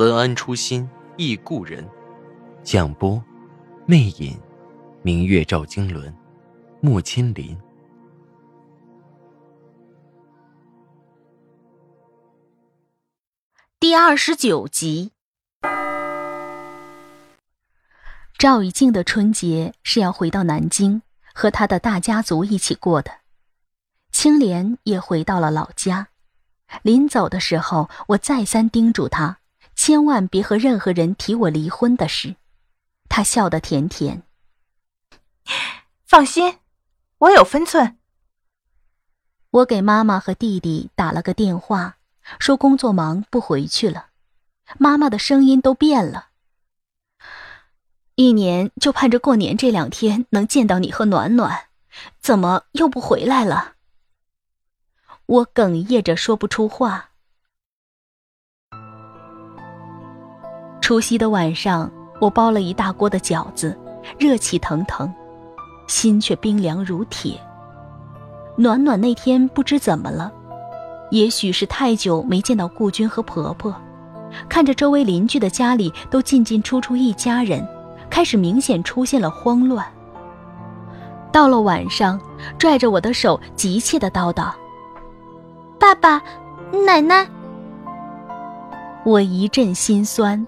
文安初心忆故人，蒋波，魅影，明月照经纶，莫千林。第二十九集。赵以静的春节是要回到南京，和他的大家族一起过的。青莲也回到了老家。临走的时候，我再三叮嘱他。千万别和任何人提我离婚的事。他笑得甜甜。放心，我有分寸。我给妈妈和弟弟打了个电话，说工作忙不回去了。妈妈的声音都变了。一年就盼着过年这两天能见到你和暖暖，怎么又不回来了？我哽咽着说不出话。除夕的晚上，我包了一大锅的饺子，热气腾腾，心却冰凉如铁。暖暖那天不知怎么了，也许是太久没见到顾军和婆婆，看着周围邻居的家里都进进出出一家人，开始明显出现了慌乱。到了晚上，拽着我的手，急切的叨叨：“爸爸，奶奶。”我一阵心酸。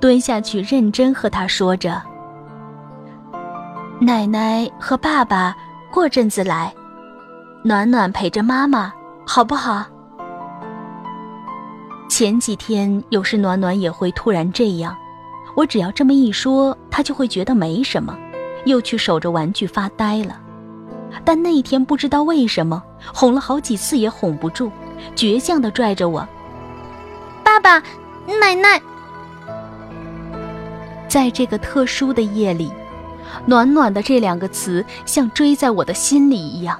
蹲下去，认真和他说着：“奶奶和爸爸过阵子来，暖暖陪着妈妈，好不好？”前几天有时暖暖也会突然这样，我只要这么一说，他就会觉得没什么，又去守着玩具发呆了。但那一天不知道为什么，哄了好几次也哄不住，倔强地拽着我：“爸爸，奶奶。”在这个特殊的夜里，“暖暖”的这两个词像追在我的心里一样。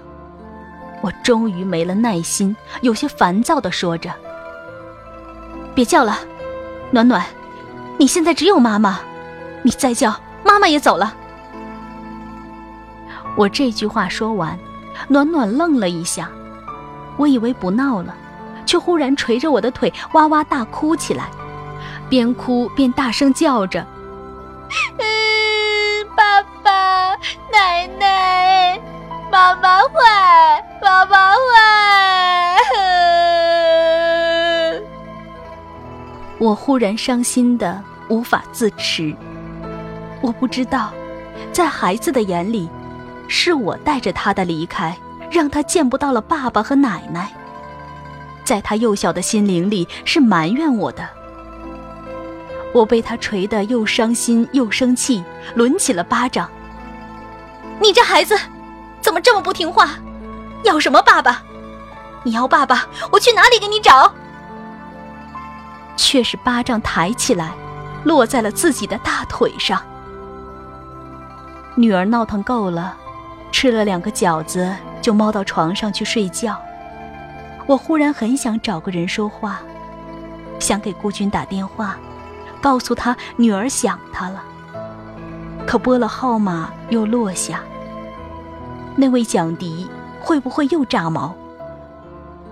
我终于没了耐心，有些烦躁地说着：“别叫了，暖暖，你现在只有妈妈，你再叫，妈妈也走了。”我这句话说完，暖暖愣了一下，我以为不闹了，却忽然捶着我的腿哇哇大哭起来，边哭边大声叫着。嗯，爸爸、奶奶，妈妈坏，妈妈坏。我忽然伤心的无法自持。我不知道，在孩子的眼里，是我带着他的离开，让他见不到了爸爸和奶奶；在他幼小的心灵里，是埋怨我的。我被他捶得又伤心又生气，抡起了巴掌。你这孩子，怎么这么不听话？要什么爸爸？你要爸爸，我去哪里给你找？却是巴掌抬起来，落在了自己的大腿上。女儿闹腾够了，吃了两个饺子，就猫到床上去睡觉。我忽然很想找个人说话，想给顾军打电话。告诉他女儿想他了，可拨了号码又落下。那位蒋迪会不会又炸毛？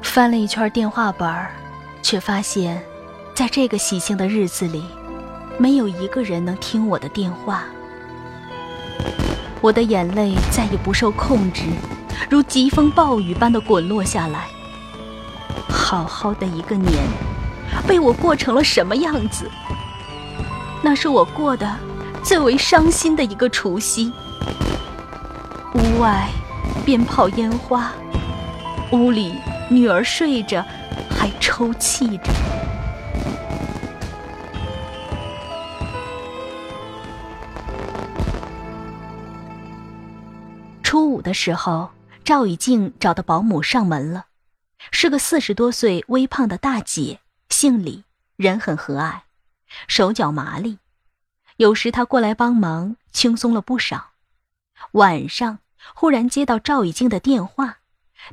翻了一圈电话本儿，却发现，在这个喜庆的日子里，没有一个人能听我的电话。我的眼泪再也不受控制，如疾风暴雨般的滚落下来。好好的一个年，被我过成了什么样子？那是我过的最为伤心的一个除夕。屋外鞭炮烟花，屋里女儿睡着，还抽泣着。初五的时候，赵雨静找的保姆上门了，是个四十多岁微胖的大姐，姓李，人很和蔼。手脚麻利。有时他过来帮忙，轻松了不少。晚上忽然接到赵以静的电话，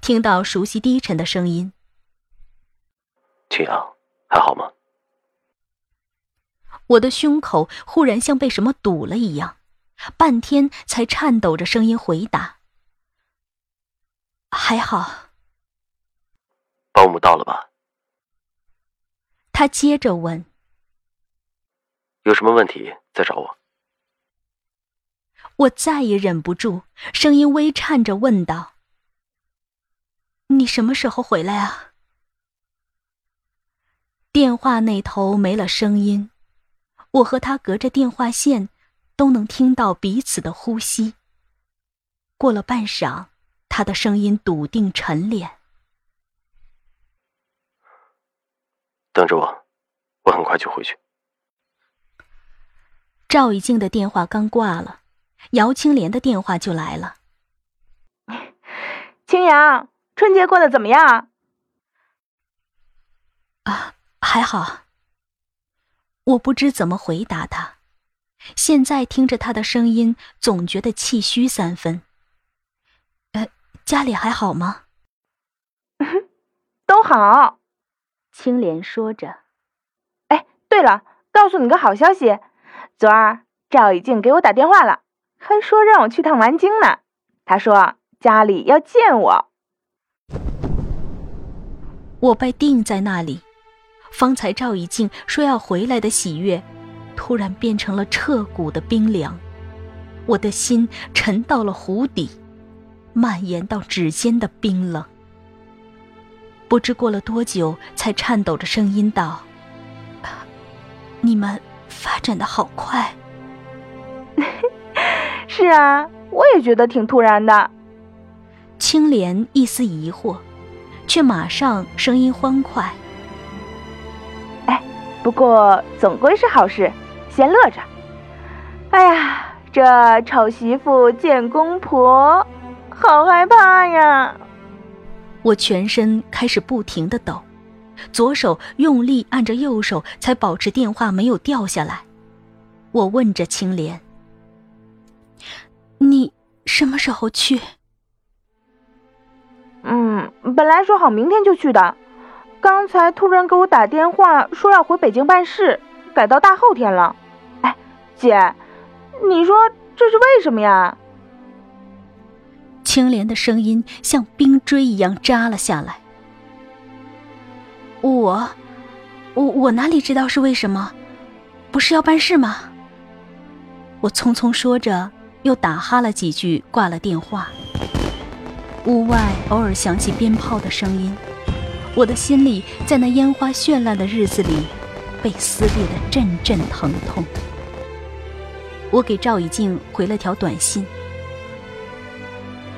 听到熟悉低沉的声音：“青阳，还好吗？”我的胸口忽然像被什么堵了一样，半天才颤抖着声音回答：“还好。”保姆到了吧？他接着问：“有什么问题再找我。”我再也忍不住，声音微颤着问道：“你什么时候回来啊？”电话那头没了声音。我和他隔着电话线，都能听到彼此的呼吸。过了半晌，他的声音笃定沉敛：“等着我，我很快就回去。”赵以静的电话刚挂了，姚青莲的电话就来了：“ 青阳，春节过得怎么样？”“啊，还好。”我不知怎么回答他，现在听着他的声音，总觉得气虚三分。呃，家里还好吗？都好。青莲说着。哎，对了，告诉你个好消息，昨儿赵以静给我打电话了，还说让我去趟南京呢。他说家里要见我。我被定在那里。方才赵以静说要回来的喜悦，突然变成了彻骨的冰凉，我的心沉到了湖底，蔓延到指尖的冰冷。不知过了多久，才颤抖着声音道：“你们发展的好快。”“是啊，我也觉得挺突然的。”青莲一丝疑惑，却马上声音欢快。哎不过总归是好事，先乐着。哎呀，这丑媳妇见公婆，好害怕呀！我全身开始不停的抖，左手用力按着右手，才保持电话没有掉下来。我问着青莲：“你什么时候去？”嗯，本来说好明天就去的。刚才突然给我打电话说要回北京办事，改到大后天了。哎，姐，你说这是为什么呀？青莲的声音像冰锥一样扎了下来。我，我我哪里知道是为什么？不是要办事吗？我匆匆说着，又打哈了几句，挂了电话。屋外偶尔响起鞭炮的声音。我的心里在那烟花绚烂的日子里，被撕裂的阵阵疼痛。我给赵以静回了条短信：“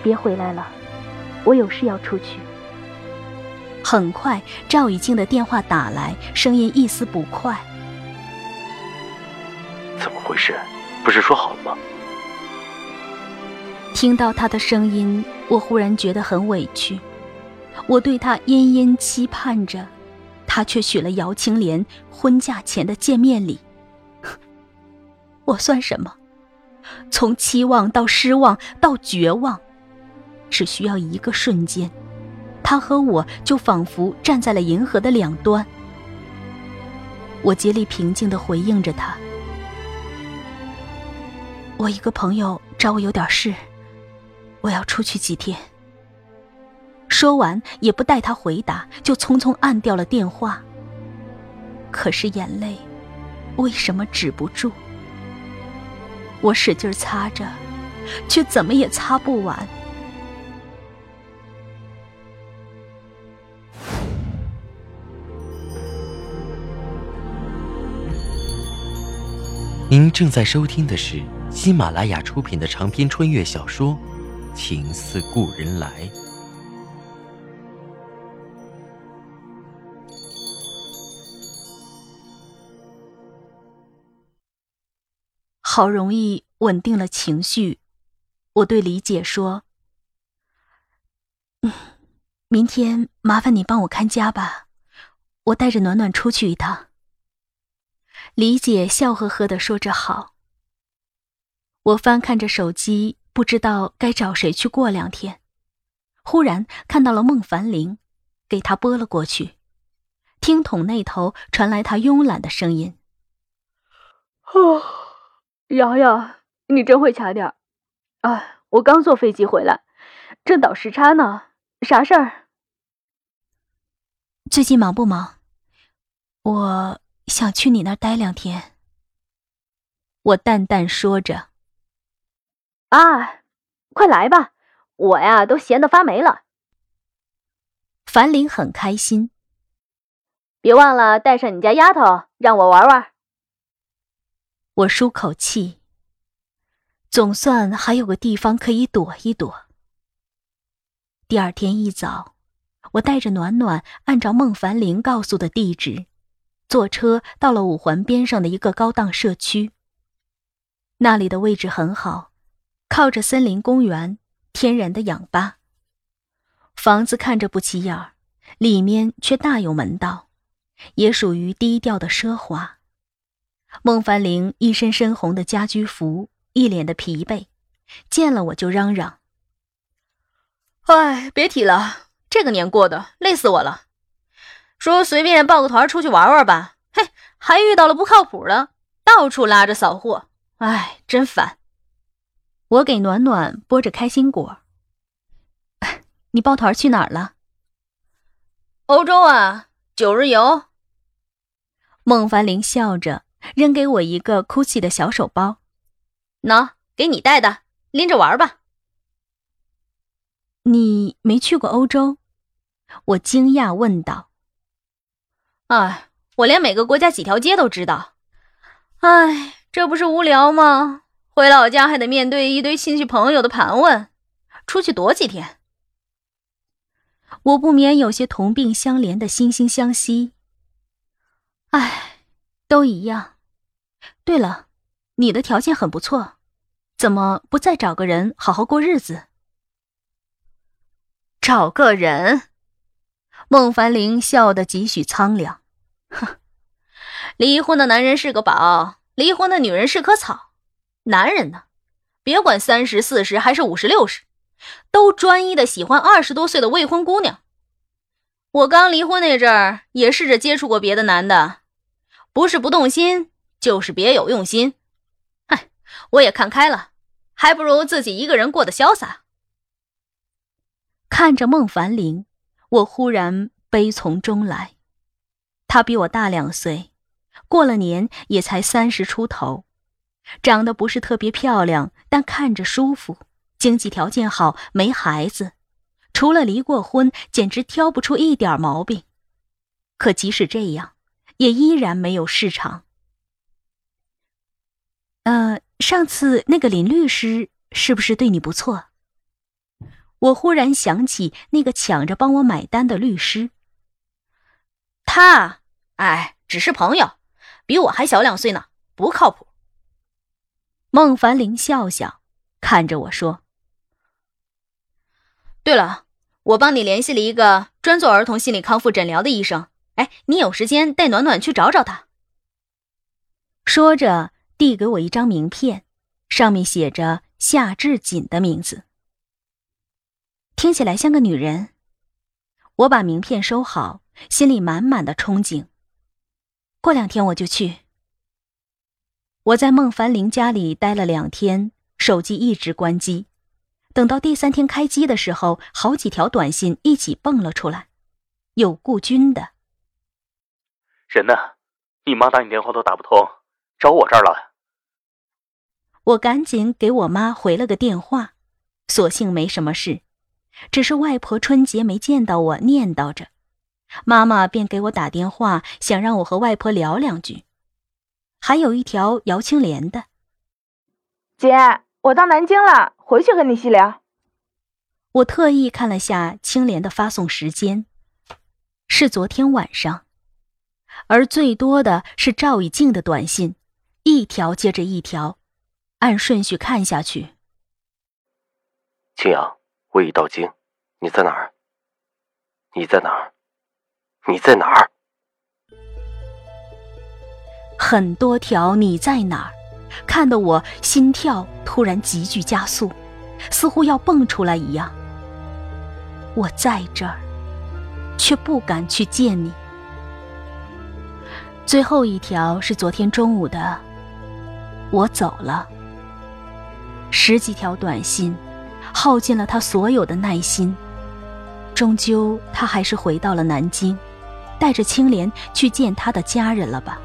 别回来了，我有事要出去。”很快，赵以静的电话打来，声音一丝不快：“怎么回事？不是说好了吗？”听到他的声音，我忽然觉得很委屈。我对他殷殷期盼着，他却许了姚青莲婚嫁前的见面礼。我算什么？从期望到失望到绝望，只需要一个瞬间，他和我就仿佛站在了银河的两端。我竭力平静的回应着他：“我一个朋友找我有点事，我要出去几天。”说完，也不待他回答，就匆匆按掉了电话。可是眼泪，为什么止不住？我使劲擦着，却怎么也擦不完。您正在收听的是喜马拉雅出品的长篇穿越小说《情似故人来》。好容易稳定了情绪，我对李姐说：“嗯，明天麻烦你帮我看家吧，我带着暖暖出去一趟。”李姐笑呵呵的说着好。我翻看着手机，不知道该找谁去过两天。忽然看到了孟凡玲，给他拨了过去。听筒那头传来他慵懒的声音：“哦，瑶瑶，你真会掐点啊，我刚坐飞机回来，正倒时差呢。啥事儿？最近忙不忙？我想去你那儿待两天。”我淡淡说着。“啊，快来吧，我呀都闲得发霉了。”樊玲很开心。别忘了带上你家丫头，让我玩玩。我舒口气，总算还有个地方可以躲一躲。第二天一早，我带着暖暖，按照孟凡玲告诉的地址，坐车到了五环边上的一个高档社区。那里的位置很好，靠着森林公园，天然的氧吧。房子看着不起眼儿，里面却大有门道。也属于低调的奢华。孟凡玲一身深红的家居服，一脸的疲惫，见了我就嚷嚷：“哎，别提了，这个年过的累死我了。说随便报个团出去玩玩吧，嘿，还遇到了不靠谱的，到处拉着扫货，哎，真烦。”我给暖暖剥着开心果。你抱团去哪儿了？欧洲啊，九日游。孟凡玲笑着扔给我一个 GUCCI 的小手包，喏，给你带的，拎着玩吧。你没去过欧洲？我惊讶问道。哎，我连每个国家几条街都知道。哎，这不是无聊吗？回老家还得面对一堆亲戚朋友的盘问，出去躲几天。我不免有些同病相怜的惺惺相惜。唉，都一样。对了，你的条件很不错，怎么不再找个人好好过日子？找个人？孟凡玲笑得几许苍凉。哼，离婚的男人是个宝，离婚的女人是棵草。男人呢，别管三十四十还是五十六十，都专一的喜欢二十多岁的未婚姑娘。我刚离婚那阵儿，也试着接触过别的男的。不是不动心，就是别有用心。嗨，我也看开了，还不如自己一个人过得潇洒。看着孟凡玲，我忽然悲从中来。她比我大两岁，过了年也才三十出头，长得不是特别漂亮，但看着舒服，经济条件好，没孩子，除了离过婚，简直挑不出一点毛病。可即使这样。也依然没有市场。呃，上次那个林律师是不是对你不错？我忽然想起那个抢着帮我买单的律师。他，哎，只是朋友，比我还小两岁呢，不靠谱。孟凡玲笑笑，看着我说：“对了，我帮你联系了一个专做儿童心理康复诊疗的医生。”哎，你有时间带暖暖去找找他。说着，递给我一张名片，上面写着夏志锦的名字。听起来像个女人。我把名片收好，心里满满的憧憬。过两天我就去。我在孟凡玲家里待了两天，手机一直关机。等到第三天开机的时候，好几条短信一起蹦了出来，有顾军的。人呢？你妈打你电话都打不通，找我这儿了。我赶紧给我妈回了个电话，所幸没什么事，只是外婆春节没见到我，念叨着。妈妈便给我打电话，想让我和外婆聊两句。还有一条姚青莲的，姐，我到南京了，回去和你细聊。我特意看了下青莲的发送时间，是昨天晚上。而最多的是赵以静的短信，一条接着一条，按顺序看下去。青阳，我已到京，你在哪儿？你在哪儿？你在哪儿？很多条“你在哪儿”，看得我心跳突然急剧加速，似乎要蹦出来一样。我在这儿，却不敢去见你。最后一条是昨天中午的，我走了。十几条短信，耗尽了他所有的耐心。终究，他还是回到了南京，带着青莲去见他的家人了吧。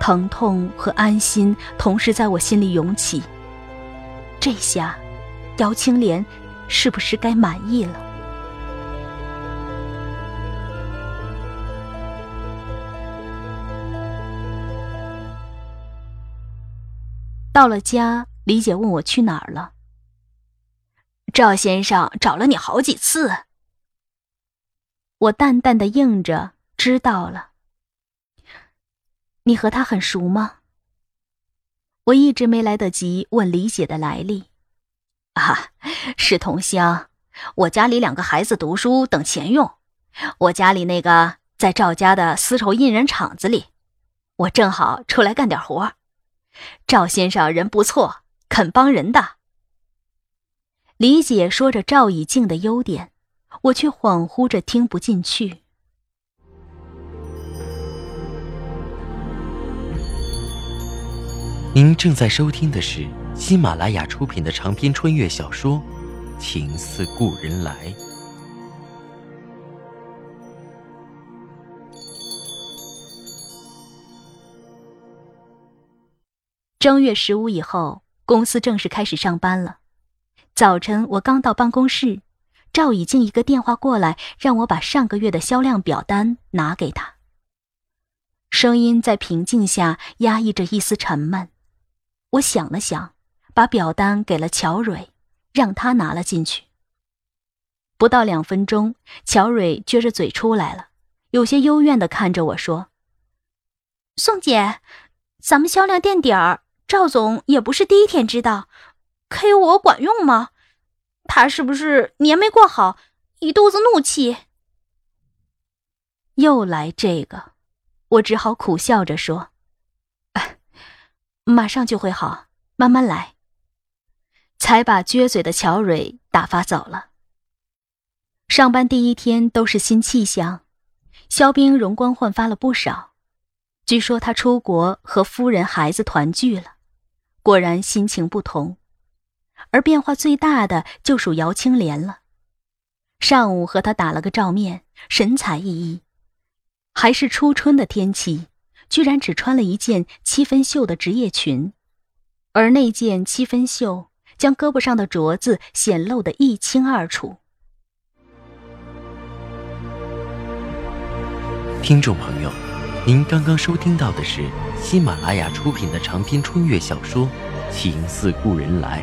疼痛和安心同时在我心里涌起。这下，姚青莲是不是该满意了？到了家。李姐问我去哪儿了。赵先生找了你好几次。我淡淡的应着，知道了。你和他很熟吗？我一直没来得及问李姐的来历。啊，是同乡。我家里两个孩子读书等钱用，我家里那个在赵家的丝绸印染厂子里，我正好出来干点活。赵先生人不错。肯帮人的，李姐说着赵以静的优点，我却恍惚着听不进去。您正在收听的是喜马拉雅出品的长篇穿越小说《情似故人来》。正月十五以后。公司正式开始上班了。早晨我刚到办公室，赵以静一个电话过来，让我把上个月的销量表单拿给他。声音在平静下压抑着一丝沉闷。我想了想，把表单给了乔蕊，让他拿了进去。不到两分钟，乔蕊撅着嘴出来了，有些幽怨的看着我说：“宋姐，咱们销量垫底儿。”赵总也不是第一天知道，K 我管用吗？他是不是年没过好，一肚子怒气？又来这个，我只好苦笑着说：“马上就会好，慢慢来。”才把撅嘴的乔蕊打发走了。上班第一天都是新气象，肖冰容光焕发了不少。据说他出国和夫人孩子团聚了。果然心情不同，而变化最大的就属姚青莲了。上午和他打了个照面，神采奕奕，还是初春的天气，居然只穿了一件七分袖的职业裙，而那件七分袖将胳膊上的镯子显露得一清二楚。听众朋友。您刚刚收听到的是喜马拉雅出品的长篇穿越小说《情似故人来》，